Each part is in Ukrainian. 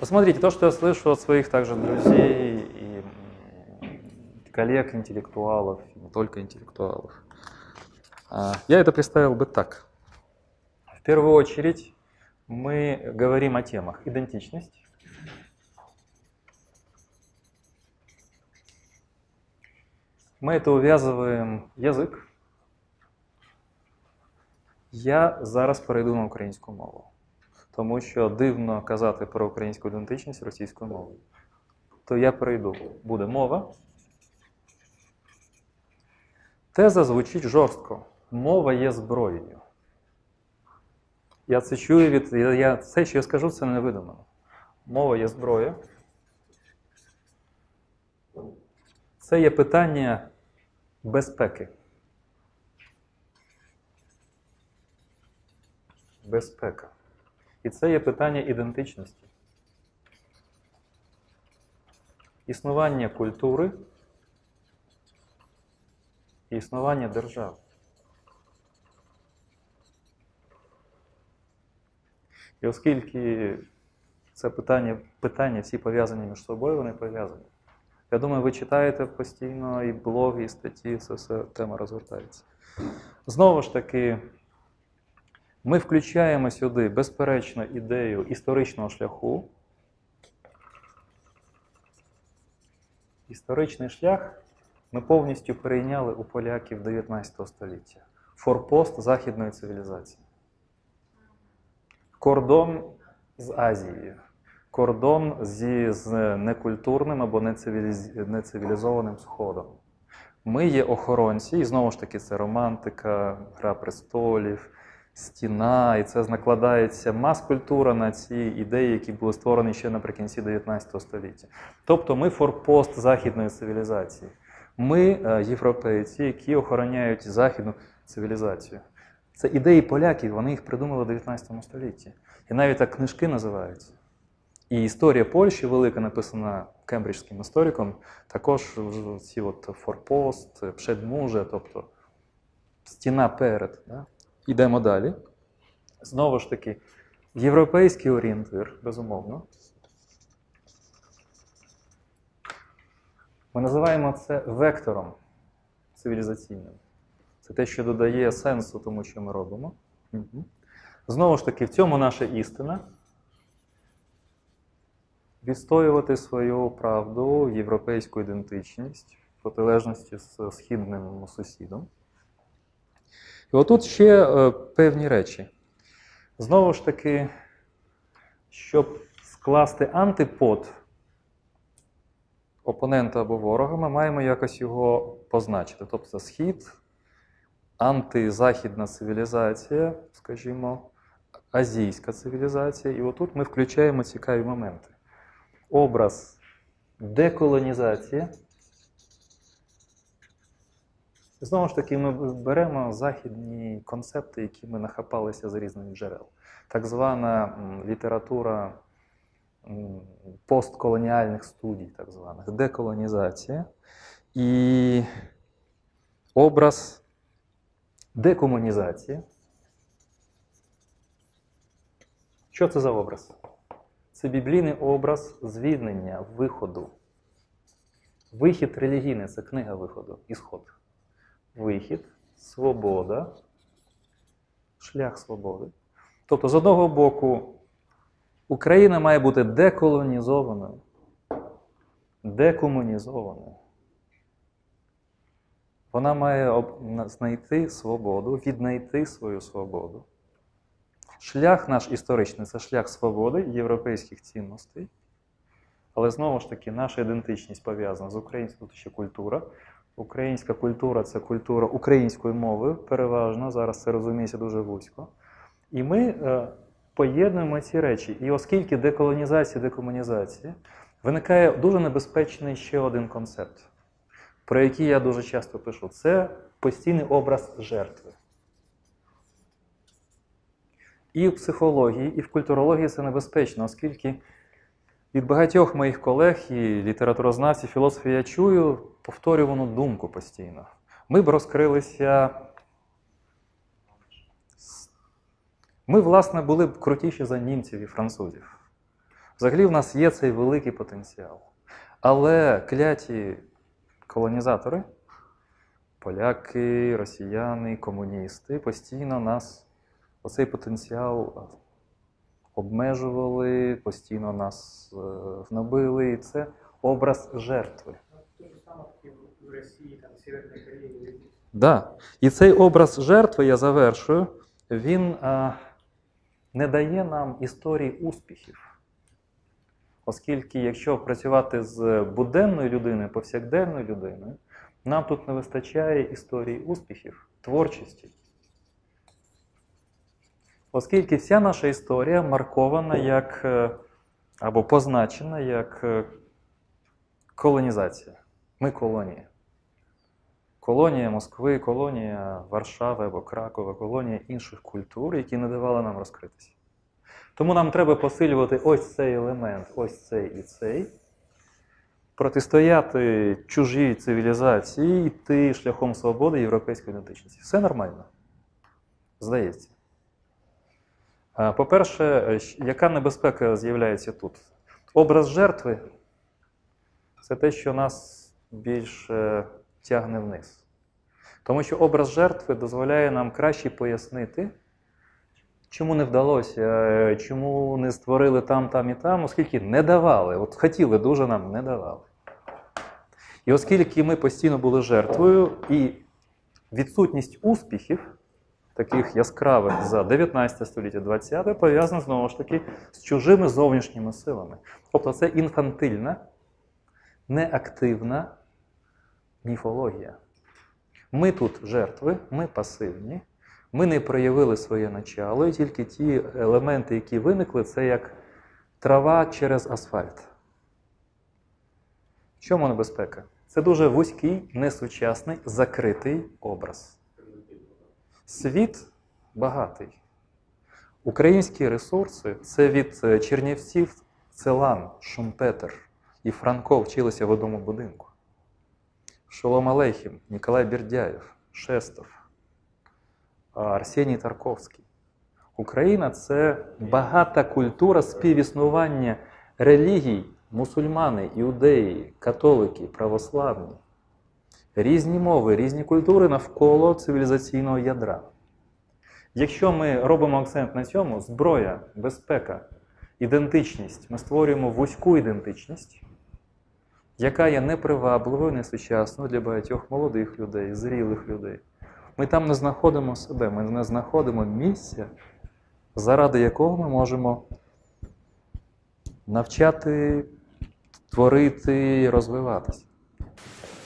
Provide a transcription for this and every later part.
Посмотрите, то, что я слышу от своих также друзей и коллег, интеллектуалов, не только интеллектуалов, а, я это представил бы так. В первую очередь мы говорим о темах идентичность, мы это увязываем язик. Я зараз перейду на українську мову, тому що дивно казати про українську ідентичність російською мовою. То я перейду. Буде мова. Теза звучить жорстко. Мова є зброєю. Я це чую від. Я, Все, що я скажу, це не видумано. Мова є зброя. Це є питання безпеки. Безпека. І це є питання ідентичності. Існування культури і існування держав. І оскільки це питання, питання всі пов'язані між собою, вони пов'язані. Я думаю, ви читаєте постійно і блоги, і статті, це все тема розгортається. Знову ж таки, ми включаємо сюди, безперечно, ідею історичного шляху. Історичний шлях ми повністю перейняли у поляків 19 століття. Форпост західної цивілізації. Кордон з Азією кордон зі з некультурним або нецивілізованим сходом. Ми є охоронці, і знову ж таки, це романтика, гра престолів, стіна, і це накладається мас-культура на ці ідеї, які були створені ще наприкінці 19 століття. Тобто ми форпост західної цивілізації. Ми е, європейці, які охороняють західну цивілізацію. Це ідеї поляків, вони їх придумали в 19 столітті. І навіть так книжки називаються. І історія Польщі велика, написана кембриджським істориком, також ці от форпост, пшедмуже, тобто стіна перед. Да? Ідемо далі. Знову ж таки, європейський орієнтир, безумовно. Ми називаємо це вектором цивілізаційним. Це те, що додає сенсу тому, що ми робимо. Угу. Знову ж таки, в цьому наша істина відстоювати свою правду, європейську ідентичність в протилежності з східним сусідом. І отут ще е, певні речі. Знову ж таки, щоб скласти антипод опонента або ворога, ми маємо якось його позначити. Тобто схід, антизахідна цивілізація, скажімо, азійська цивілізація. І отут ми включаємо цікаві моменти образ деколонізації. Знову ж таки, ми беремо західні концепти, які ми нахапалися з різних джерел. Так звана література постколоніальних студій, так званих, деколонізація і образ декомунізації. Що це за образ? Це біблійний образ звільнення, виходу. Вихід релігійний це книга виходу, ісход. Вихід, свобода, шлях свободи. Тобто, з одного боку, Україна має бути деколонізованою, декомунізованою. Вона має знайти свободу, віднайти свою свободу. Шлях наш історичний це шлях свободи, європейських цінностей. Але знову ж таки, наша ідентичність пов'язана з українською ще культура. Українська культура це культура українською мовою, переважно, зараз це розуміється дуже вузько. І ми е, поєднуємо ці речі. І оскільки деколонізація, декомунізація, виникає дуже небезпечний ще один концепт, про який я дуже часто пишу: це постійний образ жертви. І в психології, і в культурології це небезпечно, оскільки від багатьох моїх колег і літературознавців, філософів я чую повторювану думку постійно. Ми б розкрилися. Ми, власне, були б крутіші за німців і французів. Взагалі в нас є цей великий потенціал. Але кляті колонізатори, поляки, росіяни, комуністи постійно нас оцей потенціал обмежували, постійно нас е, гнобили. І це образ жертви. В России, там, Северной Корее. Да. І цей образ жертви, я завершую, він а, не дає нам історії успіхів. Оскільки, якщо працювати з буденною людиною, повсякденною людиною, нам тут не вистачає історії успіхів, творчості. Оскільки вся наша історія маркована як е, або позначена як е, колонізація. Ми колонія. Колонія Москви, колонія Варшави або Кракова, колонія інших культур, які не давали нам розкритися. Тому нам треба посилювати ось цей елемент, ось цей і цей, протистояти чужій цивілізації, йти шляхом свободи європейської ідентичності. Все нормально. Здається. По-перше, яка небезпека з'являється тут? Образ жертви це те, що нас більше тягне вниз. Тому що образ жертви дозволяє нам краще пояснити, чому не вдалося, е, чому не створили там, там і там, оскільки не давали. От хотіли дуже нам не давали. І оскільки ми постійно були жертвою, і відсутність успіхів, таких яскравих за 19 століття, 20 пов'язана знову ж таки з чужими зовнішніми силами. Тобто це інфантильна, неактивна міфологія. Ми тут жертви, ми пасивні, ми не проявили своє начало, і тільки ті елементи, які виникли, це як трава через асфальт. В чому небезпека? Це дуже вузький, несучасний, закритий образ. Світ багатий. Українські ресурси це від е, Чернівців, Целан, Шумпетер і Франко вчилися в одному будинку. Шолом Алейхім, Ніколай Бердяєв, Шестов, Арсеній Тарковський. Україна це багата культура співіснування релігій, мусульмани, іудеї, католики, православні. Різні мови, різні культури навколо цивілізаційного ядра. Якщо ми робимо акцент на цьому, зброя, безпека, ідентичність, ми створюємо вузьку ідентичність, яка є непривабливою, несучасною для багатьох молодих людей, зрілих людей. Ми там не знаходимо себе, ми не знаходимо місця, заради якого ми можемо навчати, творити, і розвиватися.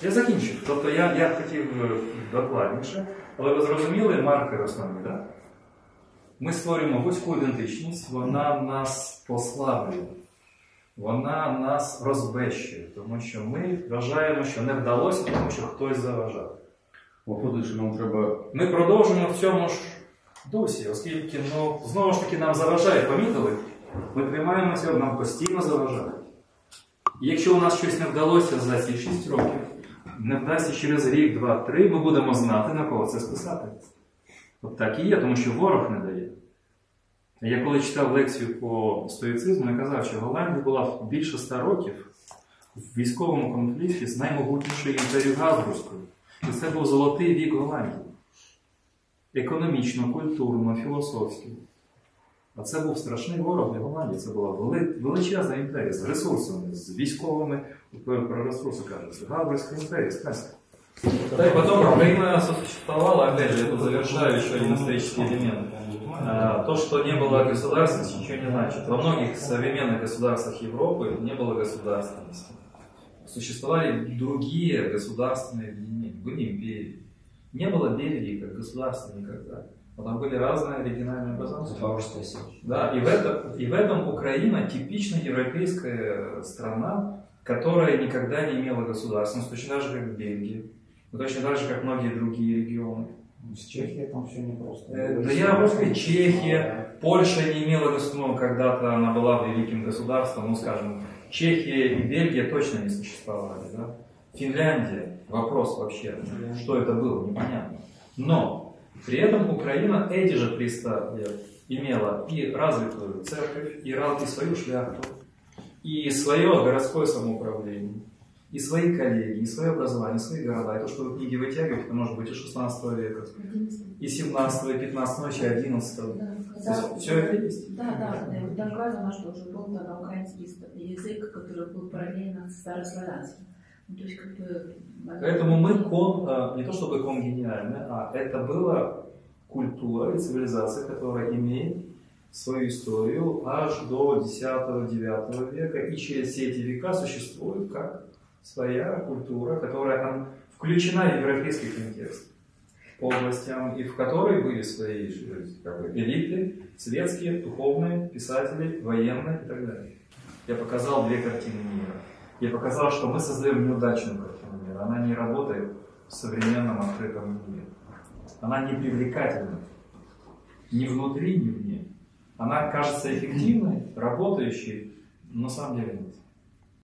Я закінчив. Тобто я, я хотів докладніше, але ви зрозуміли маркери основні, так? Ми створюємо вузьку ідентичність, вона нас послаблює, вона нас розбещує, тому що ми вважаємо, що не вдалося, тому що хтось заважав. Виходить, що нам треба Ми продовжуємо в цьому ж дусі, оскільки ну, знову ж таки нам заважає, помітили? Ми тримаємося, нам постійно заважають. І якщо у нас щось не вдалося за ці 6 років, не вдасться через рік, два, три, ми будемо знати, на кого це списати. От так і є, тому що ворог не дає. Я коли читав лекцію по стоїцизму, я казав, що Голландія була більше ста років в військовому конфлікті з наймогутнішою імперією Габсбурзькою. І це був золотий вік Голландії. Економічно, культурно, філософськи. А це був страшний ворог для Голландії. Це була величезна імперія з ресурсами, з військовими, про ресурси кажуть, Габсбурзька імперія, сказка. Да, и потом существовала, опять же, это завершаю еще один исторический элемент. А, То, что не было государственности, ничего не значит. Во многих современных государствах Европы не было государственности. Существовали другие государственные объединения, были империи. Не было Бельгии как государства никогда. Но там были разные региональные образования. Запорожская. Да, и в, этом, и в этом Украина типично европейская страна, которая никогда не имела государственности, точно так же, как Бельгия, но точно так же, как многие другие регионы. С Чехией там все непросто. Э, Да я могу сказать, Чехия, Польша не имела государства, ну, когда-то она была великим государством, ну, скажем, Чехия и Бельгия точно не существовали, да? Финляндия, вопрос вообще, что это было, непонятно. Но при этом Украина эти же 300 лет имела и развитую церковь, и, и свою шляхту, и свое городское самоуправление, и свои коллеги, и свое образование, и свои города. И то, что вы книги вытягиваете, это может быть и 16 века, и 17, и 15, ну, и 11. Да, есть все это есть. Да, да, да. И там указано, что уже был тогда украинский язык, который был параллельно старославянским. Ну, то есть, как бы... Поэтому мы кон, э, не то чтобы конгениальны, а это была культура и цивилизация, которая имеет свою историю аж до X-IX века, и через все эти века существует как своя культура, которая там включена в европейский контекст по областям, и в которой были свои э, как бы, элиты, светские, духовные, писатели, военные и так далее. Я показал две картины мира. Я показал, что мы создаем неудачную картину мира. Она не работает в современном открытом мире. Она не привлекательна. Ни внутри, ни вне. Она кажется эффективной, работающей, но на самом деле нет.